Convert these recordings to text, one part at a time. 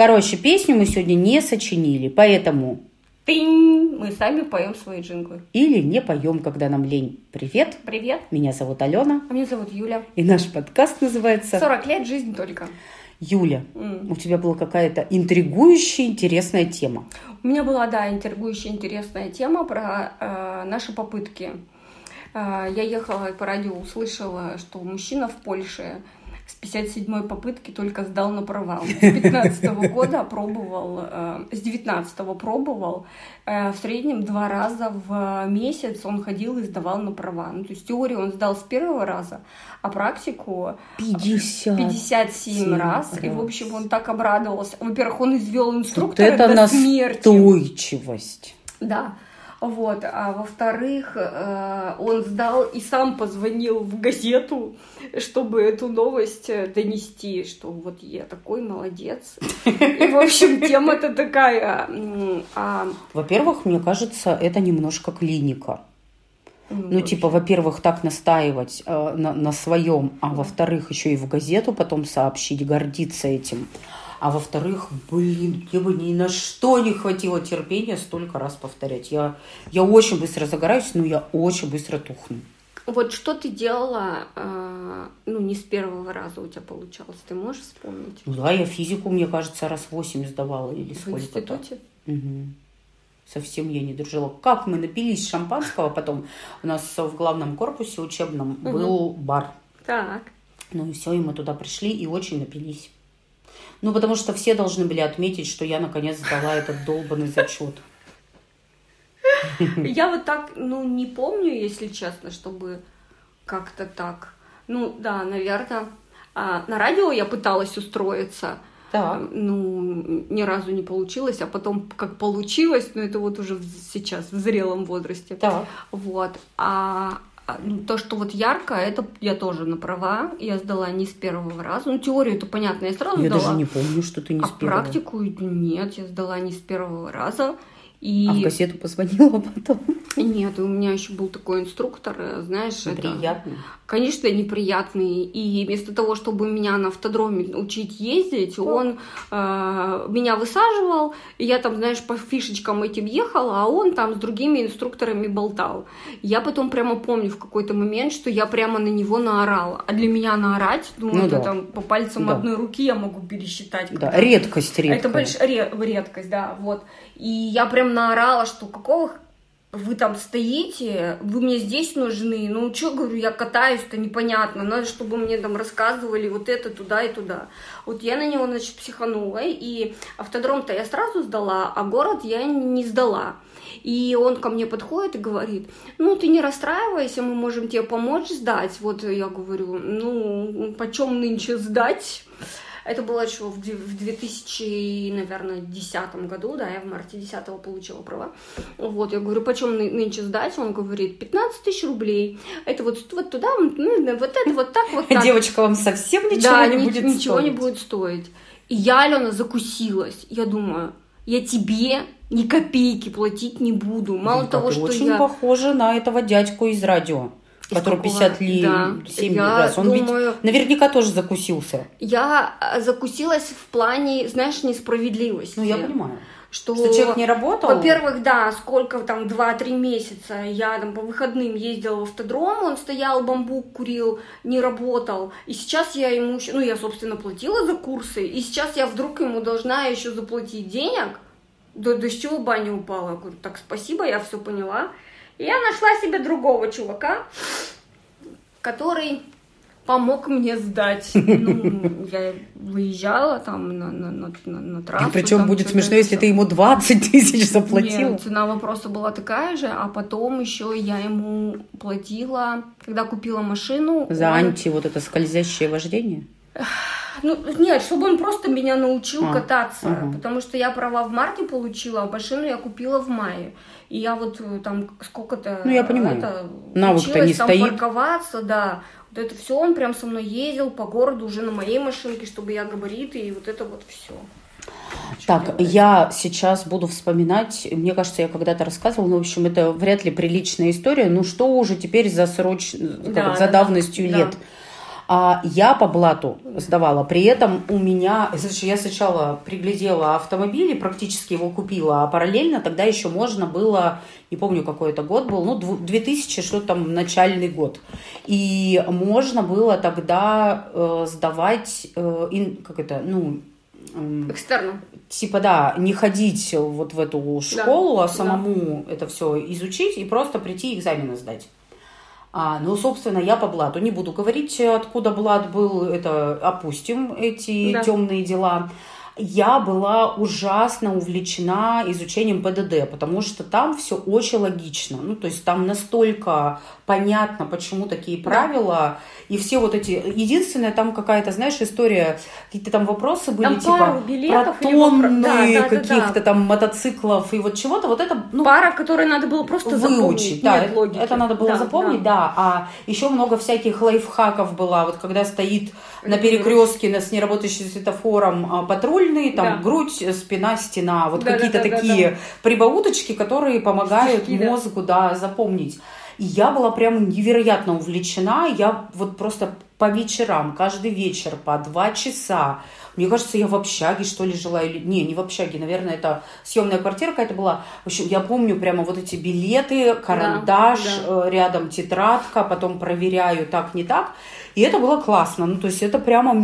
Короче, песню мы сегодня не сочинили, поэтому Тынь! Мы сами поем свои джинглы. или не поем, когда нам лень. Привет, Привет. меня зовут Алена, А меня зовут Юля. и наш подкаст называется 40 лет, жизнь только. «Юля». М. У тебя была какая-то интригующая, интересная тема. У меня была, да, интригующая, интересная тема про э, наши попытки. Э, я ехала и по радио услышала, что мужчина в Польше 57-й попытки только сдал на права. Он С 15 года пробовал, э, с 19 пробовал. Э, в среднем два раза в месяц он ходил и сдавал на права. Ну, то есть теорию он сдал с первого раза, а практику 50. 57 Семь раз. И, в раз. общем, он так обрадовался. Во-первых, он извел Вот инструктора это до смерти. настойчивость. Да. Вот. А во-вторых, э, он сдал и сам позвонил в газету, чтобы эту новость э, донести, что вот я такой молодец. И, в общем, тема-то такая. а, Во-первых, мне кажется, это немножко клиника. ну, Ну, типа, во-первых, так настаивать э, на, на своем, а во-вторых, еще и в газету потом сообщить, гордиться этим. А во-вторых, блин, мне бы ни на что не хватило терпения столько раз повторять. Я, я очень быстро загораюсь, но я очень быстро тухну. Вот что ты делала, э, ну, не с первого раза у тебя получалось, ты можешь вспомнить? Ну да, я физику, мне кажется, раз восемь сдавала или В сколько-то. институте? Мгм. Совсем я не дружила. Как мы напились шампанского потом. У нас в главном корпусе учебном Мгм. был бар. Так. Ну и все, и мы туда пришли и очень напились. Ну, потому что все должны были отметить, что я наконец сдала этот долбанный зачет. Я вот так, ну, не помню, если честно, чтобы как-то так. Ну, да, наверное. на радио я пыталась устроиться. Так. Ну, ни разу не получилось, а потом как получилось, но это вот уже сейчас, в зрелом возрасте. Так. Вот. А а, ну, то, что вот ярко, это я тоже на права. Я сдала не с первого раза. Ну, теорию это понятно, я сразу Я сдала. даже не помню, что ты не а с первого. практику нет, я сдала не с первого раза. И А в газету позвонила потом. нет, у меня еще был такой инструктор, знаешь, это, Приятно. конечно, неприятный. И вместо того, чтобы меня на автодроме учить ездить, он э, меня высаживал, и я там, знаешь, по фишечкам этим ехала, а он там с другими инструкторами болтал. Я потом прямо помню в какой-то момент, что я прямо на него наорала. А для меня наорать, ну, Ну это да. там по пальцам Да. одной руки я могу пересчитать. Да, редкость, редкость. это большая редкость, да, вот. И я прям наорала, что какого вы там стоите, вы мне здесь нужны, ну что, говорю, я катаюсь-то непонятно, надо, чтобы мне там рассказывали вот это туда и туда. Вот я на него, значит, психанула, и автодром-то я сразу сдала, а город я не сдала. И он ко мне подходит и говорит, ну, ты не расстраивайся, мы можем тебе помочь сдать. Вот я говорю, ну, почем нынче сдать? Это было еще в две- в 2000, наверное, десятом году, да, я в марте 10 получила права. Вот, я говорю, почем ны- нынче сдать? Он говорит, 15 тысяч рублей. Это вот, вот туда, ну, вот это, вот так, вот так. Девочка вам совсем ничего да, не ни- будет ничего не стоить. будет стоить. И я, Алена, закусилась. Я думаю, я тебе ни копейки платить не буду. Мало Вика, того, ты что очень я... похожа на этого дядьку из радио, который какого? 57 Да. раз. Он Я ведь думаю- наверняка тоже закусился. Я э, закусилась в плане, знаешь, несправедливости. Ну, я понимаю. Что, Что человек не работал? Во-первых, да, сколько там, 2-3 месяца я там по выходным ездила в автодром, он стоял, бамбук курил, не работал. И сейчас я ему, ну, я, собственно, платила за курсы, и сейчас я вдруг ему должна еще заплатить денег. Да, да с чего баня упала? Я говорю, так, спасибо, я все поняла. И я нашла себе другого чувака, который помог мне сдать. Ну, я выезжала там на, на, на, на, трассу. Причем там будет смешно, если ты ему 20 тысяч заплатила. Нет, цена вопроса была такая же, а потом еще я ему платила, когда купила машину. За он- анти вот это скользящее вождение. Ну, нет, чтобы он просто меня научил А, кататься. ага. Потому что я права в марте получила, а машину я купила в мае. И я вот э, там сколько-то... Ну, я понимаю. это, Навык-то не там стоит. парковаться, да. Вот это все он прям со мной ездил по городу уже на моей машинке, чтобы я габариты, и вот это вот все. Так, я сейчас буду вспоминать, мне кажется, я когда-то рассказывала, но, в общем, это вряд ли приличная история, ну что уже теперь за сроч... как Да, это, за да, давностью да. лет. А я по блату сдавала. При этом у меня, значит, я сначала приглядела автомобиль и практически его купила, а параллельно тогда еще можно было, не помню какой это год был, ну 2000 что там начальный год, и можно было тогда э, сдавать, э, ин, как это, ну Экстерном. Типа, да, не ходить вот в эту школу, да, а самому да. это все изучить и просто прийти экзамены сдать. А, ну, собственно, я по блату не буду говорить, откуда блат был, это опустим эти да. темные дела я была ужасно увлечена изучением ПДД, потому что там все очень логично. Ну, то есть там настолько понятно, почему такие правила, и все вот эти... Единственное, там какая-то, знаешь, история, какие-то там вопросы были, там типа, про тонны да, да, каких-то да, да. там мотоциклов и вот чего-то, вот это... Ну, Пара, которую надо было просто выучить. Да, Нет логики. это надо было да, запомнить, да. да. А еще много всяких лайфхаков было, вот когда стоит на перекрестке с неработающим светофором а, патрульный, там да. грудь, спина, стена, вот да, какие-то да, да, такие да, да. прибауточки, которые помогают Стишки, мозгу да. Да, запомнить. И я была прям невероятно увлечена. Я вот просто по вечерам, каждый вечер по два часа. Мне кажется, я в общаге, что ли, жила. Или... Не, не в общаге, наверное, это съемная квартира какая-то была. В общем, я помню прямо вот эти билеты, карандаш, да, да. Э, рядом тетрадка, потом проверяю так, не так. И это было классно. Ну, то есть это прямо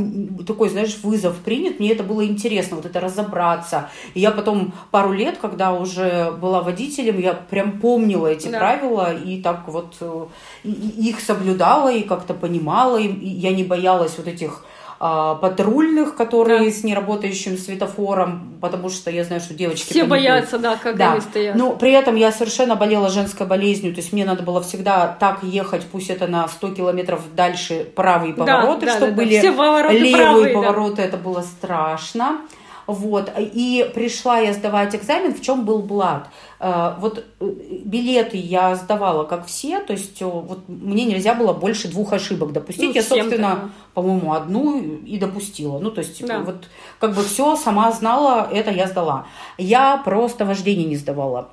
такой, знаешь, вызов принят. Мне это было интересно, вот это разобраться. И я потом пару лет, когда уже была водителем, я прям помнила эти да. правила и так вот э, их соблюдала и как-то понимала. И я не боялась вот этих патрульных, которые да. с неработающим светофором, потому что я знаю, что девочки... Все боятся, да, как да. они стоят. Но при этом я совершенно болела женской болезнью, то есть мне надо было всегда так ехать, пусть это на 100 километров дальше правые повороты, да, чтобы да, да, были Все повороты левые правые, повороты, да. это было страшно. Вот. И пришла я сдавать экзамен, в чем был блат. Э, вот э, билеты я сдавала, как все, то есть э, вот мне нельзя было больше двух ошибок допустить. Ну, я, собственно, по-моему, одну и допустила. Ну, то есть да. вот как бы все сама знала, это я сдала. Я просто вождение не сдавала.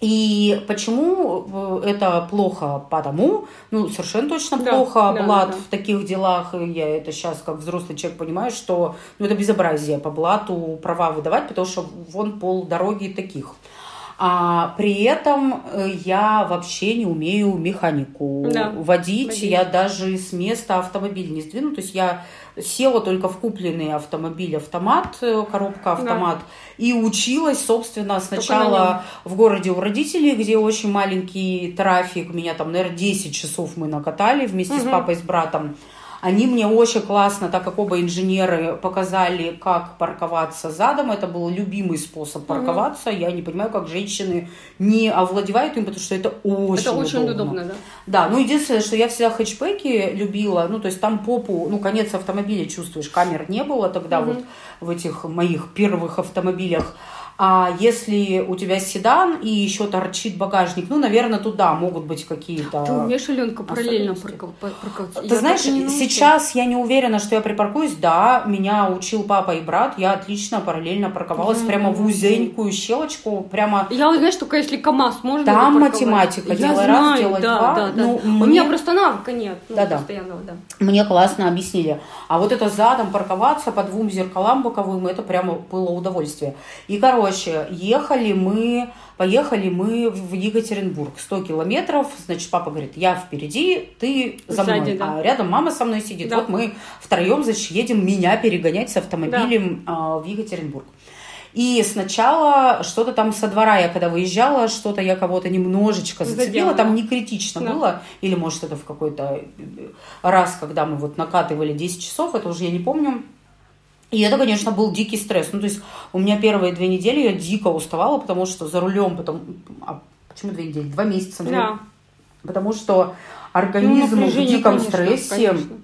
И почему это плохо? Потому, ну, совершенно точно да, плохо. Да, Блат да, в таких делах, я это сейчас как взрослый человек понимаю, что ну, это безобразие по блату права выдавать, потому что вон пол дороги таких. А при этом э, я вообще не умею механику да, водить. Я даже с места автомобиль не сдвину. То есть я села только в купленный автомобиль автомат, э, коробка автомат, да. и училась, собственно, сначала в городе у родителей, где очень маленький трафик, меня там, наверное, 10 часов мы накатали вместе угу. с папой, с братом. Они мне очень классно, так как оба инженеры показали, как парковаться задом. Это был любимый способ парковаться. Угу. Я не понимаю, как женщины не овладевают им, потому что это очень Это очень удобно, удобно да. Да, ну единственное, что я всегда хэтчбеки любила, ну то есть там попу, ну конец автомобиля чувствуешь, камер не было тогда угу. вот в этих моих первых автомобилях. А если у тебя седан и еще торчит багажник, ну, наверное, туда могут быть какие-то... Ты умеешь, Аленка, параллельно парковаться? Ты я знаешь, сейчас я не уверена, что я припаркуюсь. Да, меня учил папа и брат. Я отлично параллельно парковалась mm-hmm. прямо в узенькую щелочку. Прямо... Я, знаешь, только если КАМАЗ можно Там математика. Я делай знаю, раз, делай да, два. Да, да. Ну, мне... У меня просто навыка нет. Ну, да, да. да. Мне классно объяснили. А вот это задом парковаться по двум зеркалам боковым, это прямо было удовольствие. И, короче, Короче, ехали мы, поехали мы в Екатеринбург. 100 километров, значит, папа говорит, я впереди, ты за мной. Сзади, да. А рядом мама со мной сидит. Да. Вот мы втроем, значит, едем меня перегонять с автомобилем да. в Екатеринбург. И сначала что-то там со двора я когда выезжала, что-то я кого-то немножечко зацепила, Задела, там не критично да. было, или может это в какой-то раз, когда мы вот накатывали 10 часов, это уже я не помню, и это, конечно, был дикий стресс. Ну, то есть у меня первые две недели я дико уставала, потому что за рулем потом... А почему две недели? Два месяца. Да. Потому что организм ну, в диком конечно, стрессе, конечно.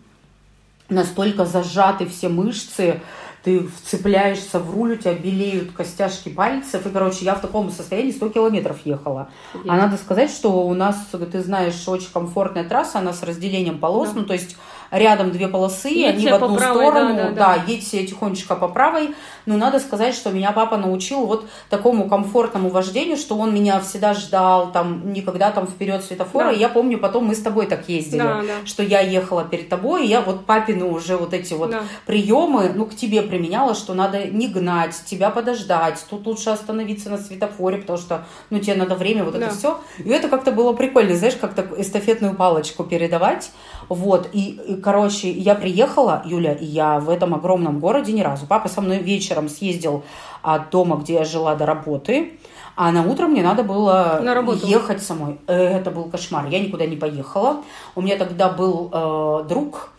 настолько зажаты все мышцы, ты вцепляешься в руль, у тебя белеют костяшки пальцев. И, короче, я в таком состоянии 100 километров ехала. Есть. А надо сказать, что у нас, ты знаешь, очень комфортная трасса, она с разделением полос. Да. Ну, то есть рядом две полосы, Едьте они в одну правой, сторону, да, да, да, да. едьте тихонечко по правой. Но надо сказать, что меня папа научил вот такому комфортному вождению, что он меня всегда ждал, там, никогда там вперед светофора. Да. И я помню, потом мы с тобой так ездили, Да, да. что я ехала перед тобой, и я вот папины уже вот эти вот Да. приемы, ну, к тебе применяла, что надо не гнать, тебя подождать, тут лучше остановиться на светофоре, потому что, ну, тебе надо время, вот Да. это все. И это как-то было прикольно, знаешь, как-то эстафетную палочку передавать. Вот, и, и, короче, я приехала, Юля, и я в этом огромном городе ни разу. Папа со мной вечером съездил от дома, где я жила, до работы, а на утро мне надо было На работу. ехать самой. Э, Это был кошмар. Я никуда не поехала. У меня тогда был э, друг,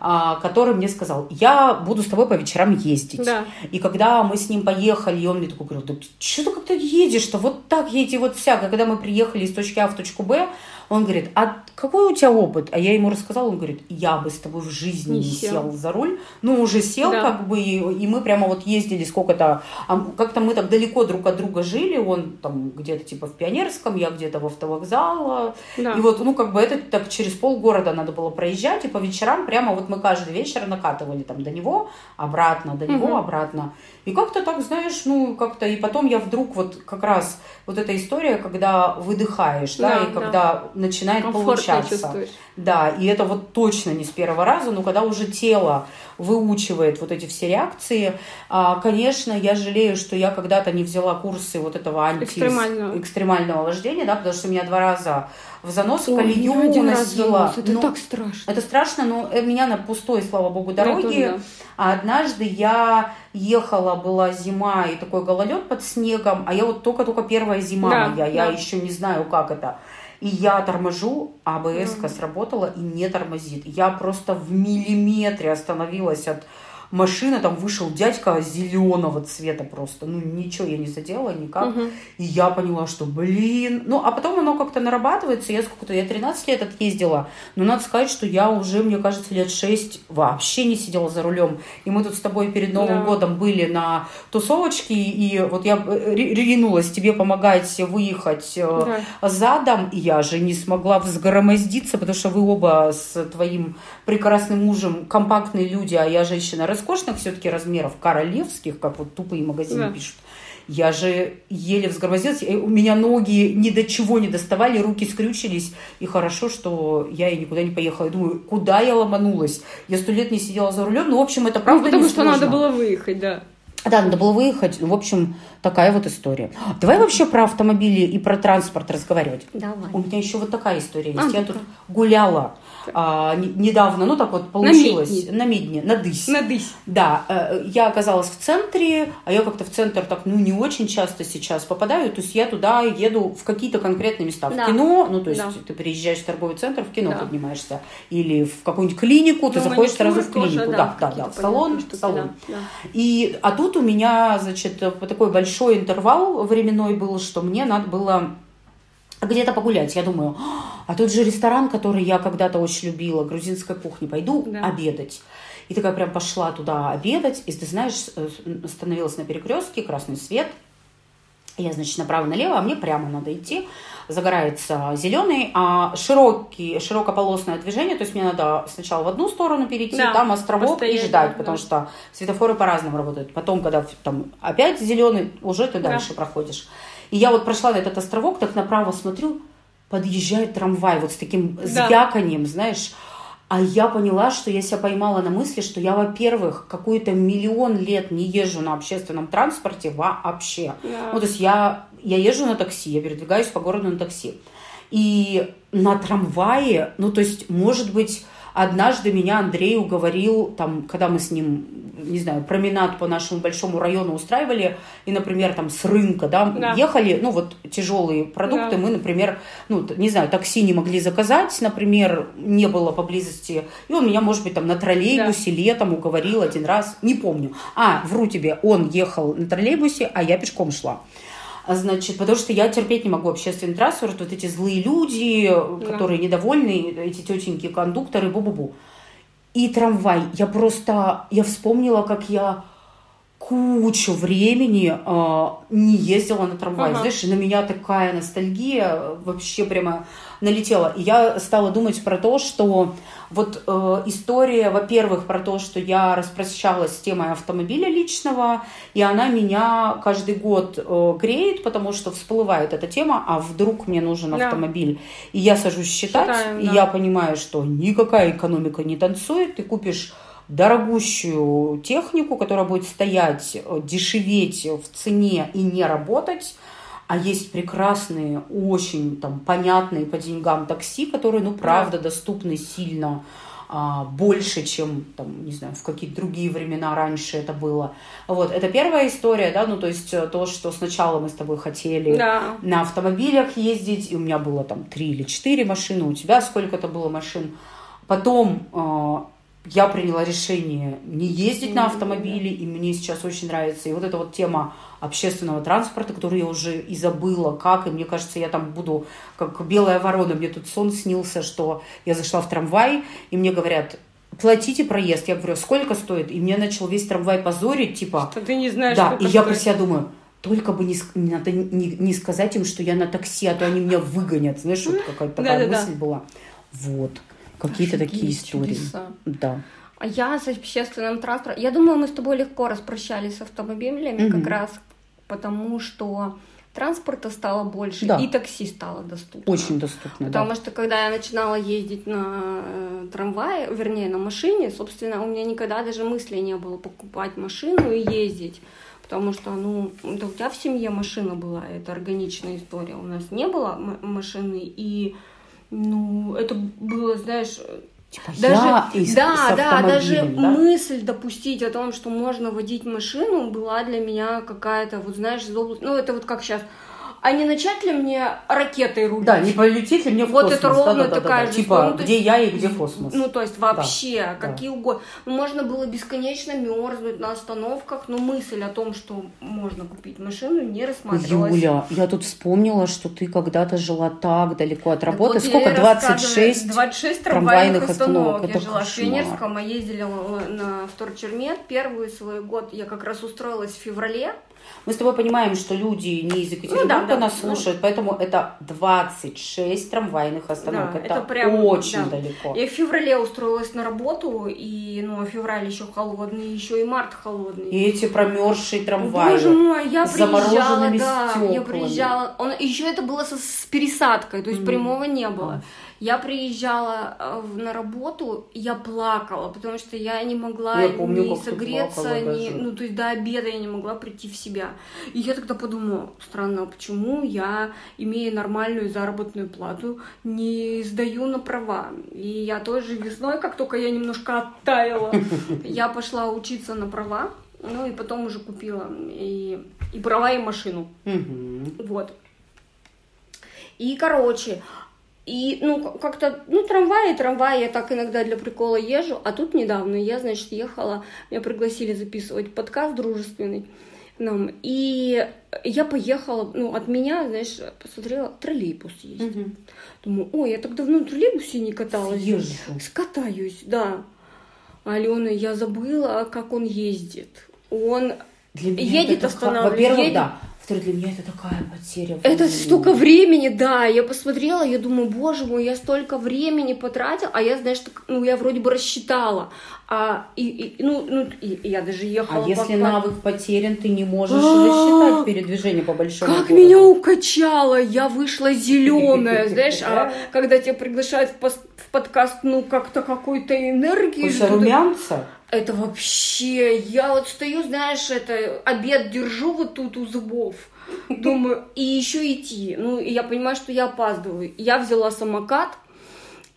а, который мне сказал, я буду с тобой по вечерам ездить. Да. И когда мы с ним поехали, и он мне такой говорил, да что ты как-то едешь-то, вот так едете, вот всяко. Когда мы приехали из точки А в точку Б, он говорит, а какой у тебя опыт? А я ему рассказала, он говорит, я бы с тобой в жизни Не не, сел. сел. за руль. Ну, уже сел Да. как бы, и, и мы прямо вот ездили сколько-то, а как-то мы так далеко друг от друга жили, он там где-то типа в Пионерском, я где-то в автовокзал, Да. и вот, ну, как бы это так через полгорода надо было проезжать, и по вечерам прямо вот мы каждый вечер накатывали там до него, обратно, до него, Мгм. обратно. И как-то так, знаешь, ну, как-то, и потом я вдруг вот как раз вот эта история, когда выдыхаешь, да, Да, и да. когда начинает Комфортно получаться. чувствуешь. Да, и это вот точно не с первого раза, но когда уже тело выучивает вот эти все реакции, а, конечно, я жалею, что я когда-то не взяла курсы вот этого анти... Экстремального. экстремального вождения, да, потому что меня два раза в занос, Ой, колею уносила. Это Ну, так страшно. это страшно, но э, меня на пустой, слава богу, дороге. А однажды я ехала, была зима и такой гололед под снегом, а я вот только-только первая зима Да, моя, я да. еще не знаю, как это. И я торможу, а абс сработала и не тормозит. Я просто в миллиметре остановилась от машины, там вышел дядька зеленого цвета просто. Ну, ничего я не задела никак. Мгм. И я поняла, что, блин... Ну, а потом оно как-то нарабатывается. Я сколько-то... Я 13 лет отъездила. Но надо сказать, что я уже, мне кажется, лет 6 вообще не сидела за рулем. И мы тут с тобой перед Новым Да. годом были на тусовочке. И вот я э, ри- ринулась тебе помогать выехать э, задом. И я же не смогла взгромоздиться, потому что вы оба с твоим прекрасным мужем компактные люди, а я женщина роскошных все-таки размеров, королевских, как вот тупые магазины Да. пишут. Я же еле взгромоздилась, и у меня ноги ни до чего не доставали, руки скрючились, и хорошо, что я и никуда не поехала. Я думаю, куда я ломанулась? Я сто лет не сидела за рулем, но, в общем, это Ну, правда потому не что сложно. надо было выехать, да. Да, надо было выехать. В общем, такая вот история. Давай вообще про автомобили и про транспорт разговаривать. Давай. У меня еще вот такая история есть. А, я тут гуляла а, не- недавно, ну так вот получилось. Медне. На Медне, на Дысь. Надысь. Да, э, я оказалась в центре, а я как-то в центр так, ну, не очень часто сейчас попадаю, то есть я туда еду в какие-то конкретные места, в Да. кино, ну, то есть Да. ты приезжаешь в торговый центр, в кино Да. поднимаешься, или в какую-нибудь клинику, ты Ну, заходишь сразу в клинику, тоже, да, да, да, в салон, в салон. да, да. И, а тут у меня, значит, такой большой интервал временной был, что мне надо было где-то погулять. Я думаю, а тут же ресторан, который я когда-то очень любила, грузинской кухни, пойду Да. обедать. И такая прям пошла туда обедать, и ты знаешь, э, остановилась на перекрестке, красный свет. Я, значит, направо-налево, а мне прямо надо идти. Загорается зеленый, а широкий, широкополосное движение, то есть мне надо сначала в одну сторону перейти, Да, там островок и постоять, ждать, да, потому да. что светофоры по-разному работают. Потом, когда там опять зеленый, уже ты Да. дальше проходишь. И я вот прошла на этот островок, так направо смотрю, подъезжает трамвай вот с таким Да. звяканием, знаешь. А я поняла, что я себя поймала на мысли, что я, во-первых, какой-то миллион лет не езжу на общественном транспорте вообще. Да. Ну, то есть я, я езжу на такси, я передвигаюсь по городу на такси. И на трамвае, ну, то есть, может быть, однажды меня Андрей уговорил, там, когда мы с ним, не знаю, променад по нашему большому району устраивали, и, например, там с рынка, да, Да. ехали, ну, вот тяжелые продукты, Да. мы, например, ну, не знаю, такси не могли заказать, например, не было поблизости, и он меня, может быть, там на троллейбусе летом уговорил один раз, не помню. А, вру тебе, он ехал на троллейбусе, а я пешком шла. А, Значит, потому что я терпеть не могу общественный транспорт, вот эти злые люди, которые недовольны, эти тетеньки, кондукторы, бу-бу-бу. И трамвай. Я просто, я вспомнила, как я кучу времени э, не ездила на трамвае. Ага. Знаешь, на меня такая ностальгия вообще прямо налетела. И я стала думать про то, что Вот э, история, во-первых, про то, что я распрощалась с темой автомобиля личного, и она меня каждый год э, греет, потому что всплывает эта тема, а вдруг мне нужен Да. автомобиль. И я сажусь считать, Считаем, и да. я понимаю, что никакая экономика не танцует, ты купишь дорогущую технику, которая будет стоять, э, дешеветь в цене и не работать, а есть прекрасные, очень там понятные по деньгам такси, которые, ну, правда, доступны сильно а, больше, чем, там, не знаю, в какие-то другие времена раньше это было. Вот, это первая история, да, ну, то есть э, то, что сначала мы с тобой хотели Да. на автомобилях ездить, и у меня было там три или четыре машины, у тебя сколько-то было машин. Потом э, я приняла решение не ездить на автомобиле, и мне сейчас очень нравится. И вот эта вот тема общественного транспорта, которую я уже и забыла, как, и мне кажется, я там буду как белая ворона. Мне тут сон снился, что я зашла в трамвай, и мне говорят, платите проезд. Я говорю, сколько стоит? И мне начал весь трамвай позорить, типа, Что ты не знаешь, да, и я про себя думаю, только бы не, не надо не, не сказать им, что я на такси, а то они меня выгонят. Знаешь, вот какая-то такая мысль была. Вот. Какие-то такие истории. чудеса. Да. А я с общественным транспортом... Я думаю, мы с тобой легко распрощались с автомобилями, Мгм. как раз потому, что транспорта стало больше, Да. и такси стало доступно. Очень доступно, Потому да. что когда я начинала ездить на э, трамвае, вернее, на машине, собственно, у меня никогда даже мысли не было покупать машину и ездить. Потому что, ну, да у тебя в семье машина была, это органичная история. У нас не было машины, и, ну, это было, знаешь, Типа даже, я и с- да, да, даже да? мысль допустить о том, что можно водить машину, была для меня какая-то, вот знаешь, из области- ну это вот как сейчас, а не начать ли мне ракетой рулить? Да, не полетит ли мне в Вот космос? это ровно Да-да-да-да. такая же Типа. Ну, где есть- я и где космос? Ну, то есть вообще, Да, какие угодно. Ну, Можно было бесконечно мерзнуть на остановках, но мысль о том, что можно купить машину, не рассматривалась. Юля, я тут вспомнила, что ты когда-то жила так далеко от работы. вот, я Сколько? и рассказываю, 26? 26 трамвайных трамвайных остановок. остановок. Я Это жила в кошмар. Пионерском, а ездила на вторчермет. Первый свой год я как раз устроилась в феврале. Мы с тобой понимаем, что люди не из Екатеринбурга Ну да, да, нас ну. слушают, поэтому это 26 трамвайных остановок. Да, это, это прям, очень да. далеко. Я в феврале устроилась на работу, и, ну, а февраль еще холодный, еще и март холодный. И эти промерзшие трамваи. Боже мой, я приезжала, да, я стеклами. приезжала. Он, еще это было со, с пересадкой, то есть Мгм. прямого не было. А. Я приезжала э, на работу, я плакала, потому что я не могла Я помню, ни согреться, ни, даже. ну то есть до обеда я не могла прийти в себя. И я тогда подумала, странно, а почему я, имея нормальную заработную плату, не сдаю на права? И я тоже весной, как только я немножко оттаяла, я пошла учиться на права, ну и потом уже купила и, и права, и машину. Мгм. Вот. И, короче, и, ну, как-то, ну, трамваи, трамваи, я так иногда для прикола езжу, а тут недавно я, значит, ехала, меня пригласили записывать подкаст дружественный нам, и я поехала, ну, от меня, знаешь, посмотрела, троллейбус есть. Мгм. Думаю, ой, я так давно на троллейбусе не каталась. Съезжу. Скатаюсь, да. Алена, я забыла, как он ездит. Он Едет, это такая- останавливает, Во-первых, едет. да. Во-вторых, для меня это такая потеря. Это времени. столько времени, да. Я посмотрела, я думаю, боже мой, я столько времени потратила, а я, знаешь, так, ну, я вроде бы рассчитала. А, и, и- ну, ну, и, и я даже ехала А по- если по- навык потерян, ты не можешь А, рассчитать передвижение по большому Как городу. меня укачало, я вышла зеленая, знаешь, а когда тебя приглашают в, подкаст, ну, как-то какой-то энергии. Что-то- румянца? Это вообще, я вот стою, знаешь, это обед держу вот тут у зубов. Думаю, и еще идти. Ну, и я понимаю, что я опаздываю. Я взяла самокат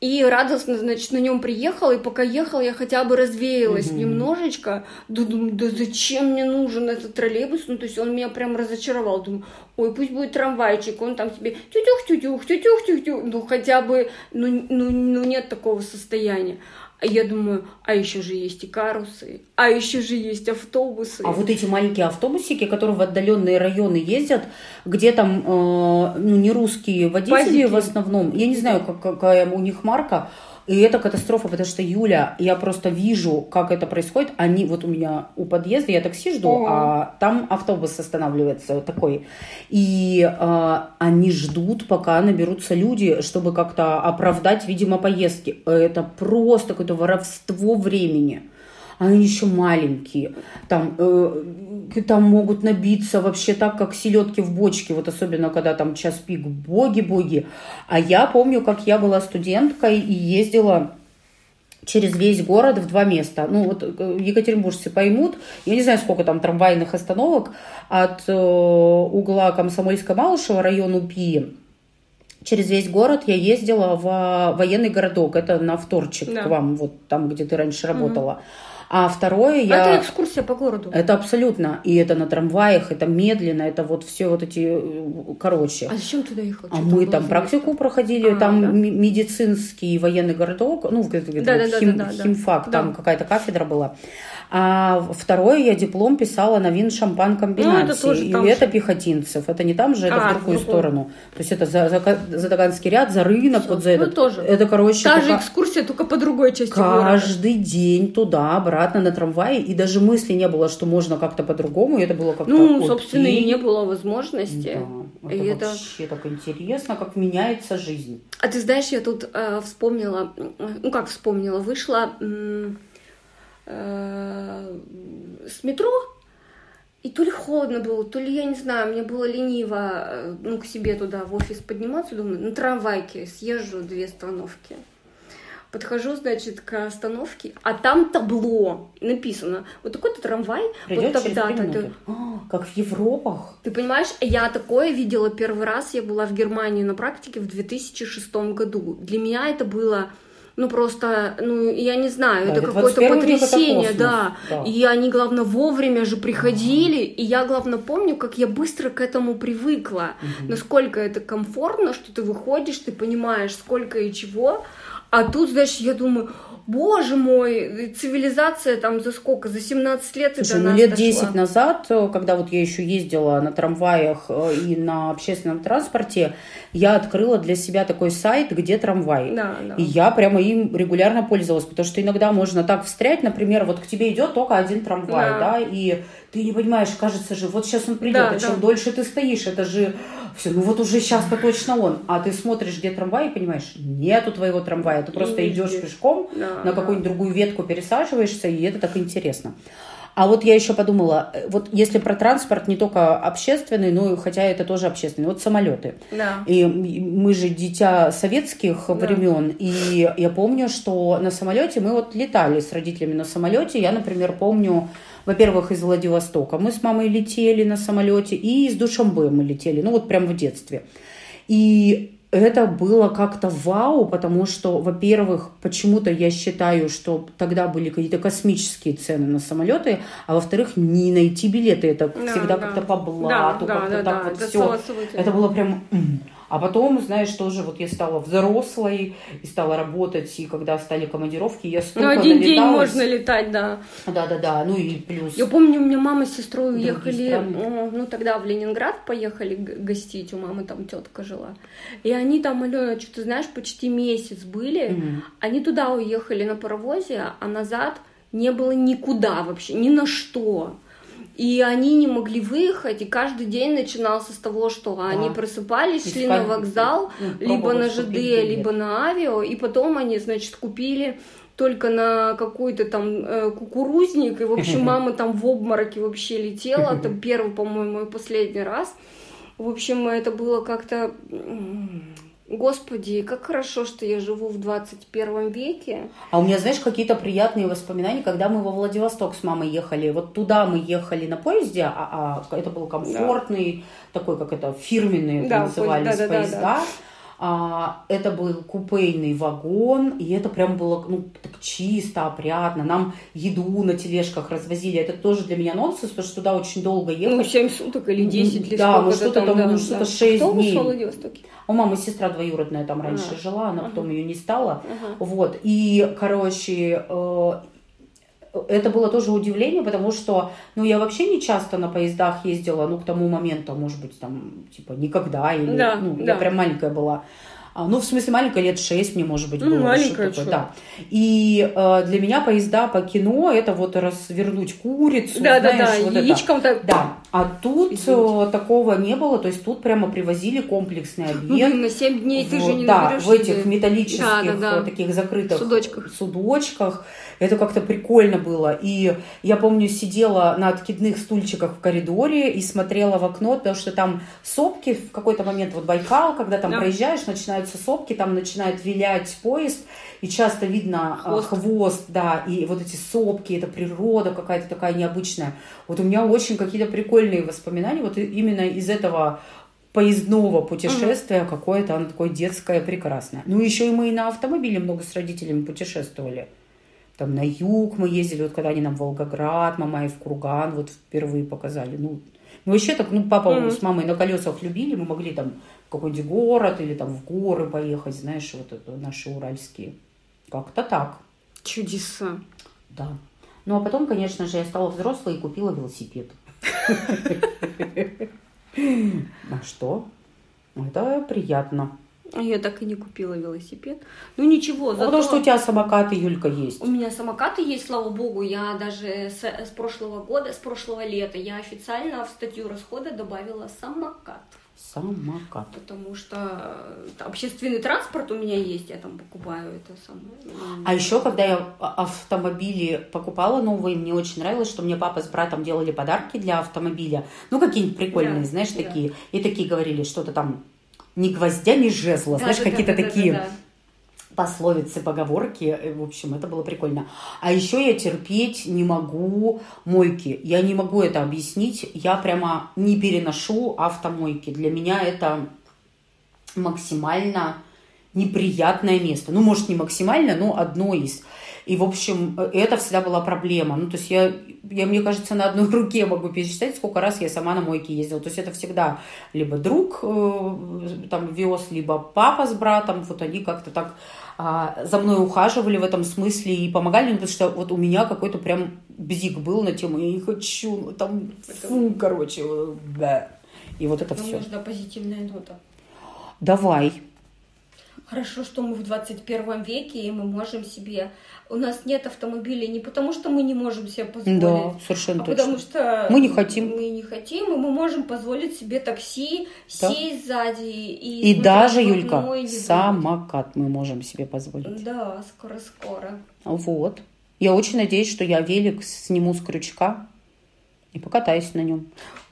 и радостно, значит, на нем приехала, и пока ехала, я хотя бы развеялась Мгм. немножечко. Да думаю, да зачем мне нужен этот троллейбус? Ну, то есть он меня прям разочаровал. Думаю, ой, пусть будет трамвайчик, он там себе тютюх-тютюх, тютюх-тютюх. Ну, хотя бы, ну, ну, ну, нет такого состояния. А я думаю, а еще же есть и карусы, а еще же есть автобусы. А вот эти маленькие автобусики, которые в отдаленные районы ездят, где там э, ну, не русские водители Позики. в основном, я не знаю, как- какая у них марка, И это катастрофа, потому что Юля, я просто вижу, как это происходит. Они вот у меня у подъезда, я такси жду, Ого. а там автобус останавливается такой. И э, они ждут, пока наберутся люди, чтобы как-то оправдать, видимо, поездки. Это просто какое-то воровство времени они еще маленькие, там, э, там могут набиться вообще так, как селедки в бочке, вот особенно когда там час пик, боги-боги. А я помню, как я была студенткой и ездила через весь город в два места. Ну, вот э, екатеринбуржцы поймут, я не знаю, сколько там трамвайных остановок от э, угла Комсомольска-Малышева, район УПИ, через весь город я ездила в военный городок. Это на вторчик да. к вам, вот там, где ты раньше работала. Угу. А второе я... Это экскурсия по городу. Это абсолютно. И это на трамваях, это медленно, это вот все вот эти, э, короче. А зачем туда ехать? А мы там практику проходили, а, там да? медицинский военный городок, ну, да, хим, да, да, химфак, да. там какая-то кафедра была. А второе я диплом писала на вин шампан комбинации. Ну, это тоже и это же. пехотинцев. Это не там же, это а, в другую сторону. То есть это за, за, за Таганский ряд, за рынок, Все. вот за ну, этот. тоже. Это, короче, Та же экскурсия, только по другой части Каждый города. день туда, обратно на трамвае. И даже мысли не было, что можно как-то по-другому. И это было как-то Ну, окей. собственно, и не было возможности. Да. Это и вообще это... так интересно, как меняется жизнь. А ты знаешь, я тут э, вспомнила, ну как вспомнила, вышла... М- Э, с метро, и то ли холодно было, то ли, я не знаю, мне было лениво, э, ну, к себе туда, в офис подниматься, думаю, на трамвайке съезжу две остановки. Подхожу, значит, к остановке, а там табло написано. Вот такой-то трамвай, Придет вот тогда-то. Ты... А, как в Европах. Ты понимаешь, я такое видела первый раз, я была в Германии на практике в 2006 году. Для меня это было ну просто, ну я не знаю, да, это какое-то потрясение, да. да. И они, главное, вовремя же приходили, и я, главное, помню, как я быстро к этому привыкла, угу. насколько это комфортно, что ты выходишь, ты понимаешь, сколько и чего, а тут, знаешь, я думаю, боже мой, цивилизация там за сколько, за 17 лет Слушай, это ну, лет дошла. 10 назад, э, когда вот я еще ездила на трамваях э, и на общественном транспорте, я открыла для себя такой сайт, где трамвай. Да, да. И я прямо им регулярно пользовалась, потому что иногда можно так встрять, например, вот к тебе идет только один трамвай, да, да и ты не понимаешь, кажется же, вот сейчас он придет, да, а чем да. дольше ты стоишь, это же все, ну вот уже сейчас-то точно он. А ты смотришь, где трамвай, и понимаешь, нету твоего трамвая, ты просто идешь пешком, да, на какую-нибудь да. другую ветку пересаживаешься, и это так интересно. А вот я еще подумала, э, вот если про транспорт не только общественный, но хотя это тоже общественный, вот самолеты. Да. И мы же дитя советских да. времен, и я помню, что на самолете мы вот летали с родителями на самолете. Я, например, помню, во-первых, из Владивостока мы с мамой летели на самолете, и из Душамбе мы летели, ну вот прям в детстве. И это было как-то вау, потому что, во-первых, почему-то я считаю, что тогда были какие-то космические цены на самолеты, а во-вторых, не найти билеты, это да, всегда да. как-то по блату, да, как-то да, так да, вот все. Это было прям... А потом, знаешь, тоже вот я стала взрослой и стала работать, и когда стали командировки, я столько Ну, один день можно летать, да. Да-да-да, ну и плюс... Я помню, у меня мама с сестрой уехали, ну, тогда в Ленинград поехали гостить, у мамы там тетка жила. И они там, Алена, что ты знаешь, почти месяц были. Угу. Они туда уехали на паровозе, а назад не было никуда вообще, ни на что. И они не могли выехать, и каждый день начинался с того, что а. они просыпались, шли на вокзал, ну, либо на ЖД, либо на авиа, и потом они, значит, купили только на какой-то там э, кукурузник, и, в общем, мама там в обмороке вообще летела, это первый, по-моему, и последний раз. В общем, это было как-то Господи, как хорошо, что я живу в 21 веке. А у меня, знаешь, какие-то приятные воспоминания, когда мы во Владивосток с мамой ехали. Вот туда мы ехали на поезде, а, а это был комфортный, да. такой, как это, фирменный да, назывались да, да, поезда. Да, да. А, это был купейный вагон, и это прям было ну, так чисто, опрятно. Нам еду на тележках развозили. Это тоже для меня нонсенс, потому что туда очень долго ехать. Ну, 7 суток или 10 или Да, ну что-то там, да, ну что-то да. 6 Кто дней. Кто Владивостоке? У мамы сестра двоюродная там раньше а. жила, она ага. потом ее не стала. Ага. Вот. И, короче, э, это было тоже удивление, потому что, ну, я вообще не часто на поездах ездила, ну, к тому моменту, может быть, там, типа, никогда, или, да, ну, да. я прям маленькая была. А, ну, в смысле, маленькая, лет 6 мне, может быть, Ну, было. или маленькая, такое, да. И э, для меня поезда по кино это вот развернуть курицу, Да, да, да, знаешь, вот это. яичком так. Да, а тут Извините. э, такого не было, то есть тут прямо привозили комплексный Ну, обед. блин, на 7 дней ты в- же не да, наберешь в этих металлических Да, да, да. таких закрытых Судочках. судочках. Это как-то прикольно было. И я помню, сидела на откидных стульчиках в коридоре и смотрела в окно, потому что там сопки в какой-то момент, вот Байкал, когда там Да. проезжаешь, начинаются сопки, там начинает вилять поезд, и часто видно а, Хвост. хвост, да, и вот эти сопки, это природа какая-то такая необычная. Вот у меня очень какие-то прикольные воспоминания вот именно из этого поездного путешествия какое-то, оно такое детское, прекрасное. Ну, еще и мы и на автомобиле много с родителями путешествовали. Там на юг мы ездили, вот когда они нам в Волгоград, Мамаев Курган вот впервые показали. Ну, вообще так, ну, папа Мгм. с мамой на колесах любили, мы могли там в какой-нибудь город или там в горы поехать, знаешь, вот это наши уральские. Как-то так, Чудеса. да. Ну, а потом, конечно же, я стала взрослой и купила велосипед. А что? Это приятно. А я так и не купила велосипед. Ну ничего, Ну, зато... Потому что у тебя самокат и Юлька есть. У меня самокаты есть, слава богу. Я даже с, с прошлого года, с прошлого лета, я официально в статью расхода добавила самокат. Самокат. Потому что э, общественный транспорт у меня есть, я там покупаю это самое. ну, А еще, когда я а- автомобили покупала новые, мне очень нравилось, что мне папа с братом делали подарки для автомобиля. Ну, какие-нибудь прикольные, Да, знаешь, да. такие. И такие говорили, что-то там ни гвоздя, ни жезла. да, знаешь, да, да, какие-то да, да, такие да. Пословицы, поговорки. Э, В общем, это было прикольно. А еще я терпеть не могу мойки. Я не могу это объяснить. Я прямо не переношу автомойки. Для меня это максимально неприятное место. Ну, может, не максимально, но одно из. И, в общем, э, это всегда была проблема. Ну, то есть я, я, мне кажется, на одной руке могу пересчитать, сколько раз я сама на мойке ездила. То есть это всегда либо друг э, там вез, либо папа с братом. Вот они как-то так за мной ухаживали в этом смысле и помогали, потому что вот у меня какой-то прям бзик был на тему, я не хочу, ну, там, фу, короче, бэ. И вот это Нам все. нужна позитивная нота. Давай. Хорошо, что мы в 21 веке, и мы можем себе... У нас нет автомобилей не потому, что мы не можем себе позволить, Да, совершенно а точно. потому что Мы не хотим. Мы не хотим, и мы можем позволить себе такси, Да. сесть сзади и... И даже, Юлька, самокат мы можем себе позволить. Да, скоро-скоро. Вот. Я очень надеюсь, что я велик сниму с крючка и покатаюсь на нем.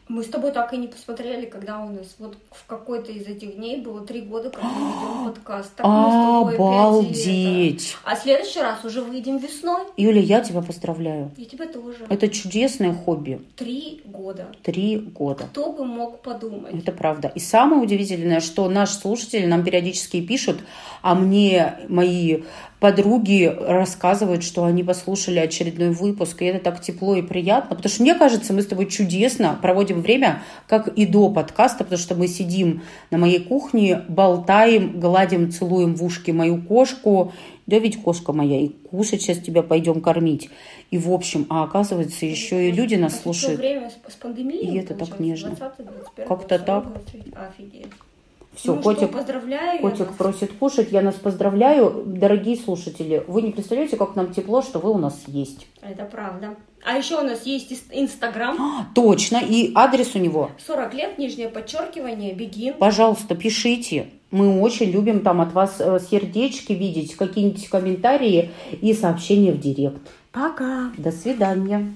Мы с тобой так и не посмотрели, когда у нас вот в какой-то из этих дней было три года, как мы ведем подкаст. Так это. Обалдеть! А в следующий раз уже выйдем весной. Юля, я тебя поздравляю. И тебя тоже. Это чудесное хобби. Три года. Три года. Кто бы мог подумать? Это правда. И самое удивительное, что наши слушатели нам периодически пишут, а мне мои подруги рассказывают, что они послушали очередной выпуск, и это так тепло и приятно, потому что мне кажется, мы с тобой чудесно проводим время, как и до подкаста, потому что мы сидим на моей кухне, болтаем, гладим, целуем в ушки мою кошку, да ведь кошка моя, и кушать сейчас тебя пойдем кормить. И в общем, а оказывается, еще и люди нас А слушают. время с, с пандемией. И это так нежно. 20, 21, Как-то 22, так. 23. Офигеть. Все, ну котик, что, поздравляю. Котик нас. просит кушать, я нас поздравляю. Дорогие слушатели, вы не представляете, как нам тепло, что вы у нас есть. Это правда. А еще у нас есть Инстаграм. А, Точно, и адрес у него. 40 лет, нижнее подчеркивание, бегин. Пожалуйста, пишите. Мы очень любим там от вас э, сердечки видеть, какие-нибудь комментарии и сообщения в директ. Пока. До свидания.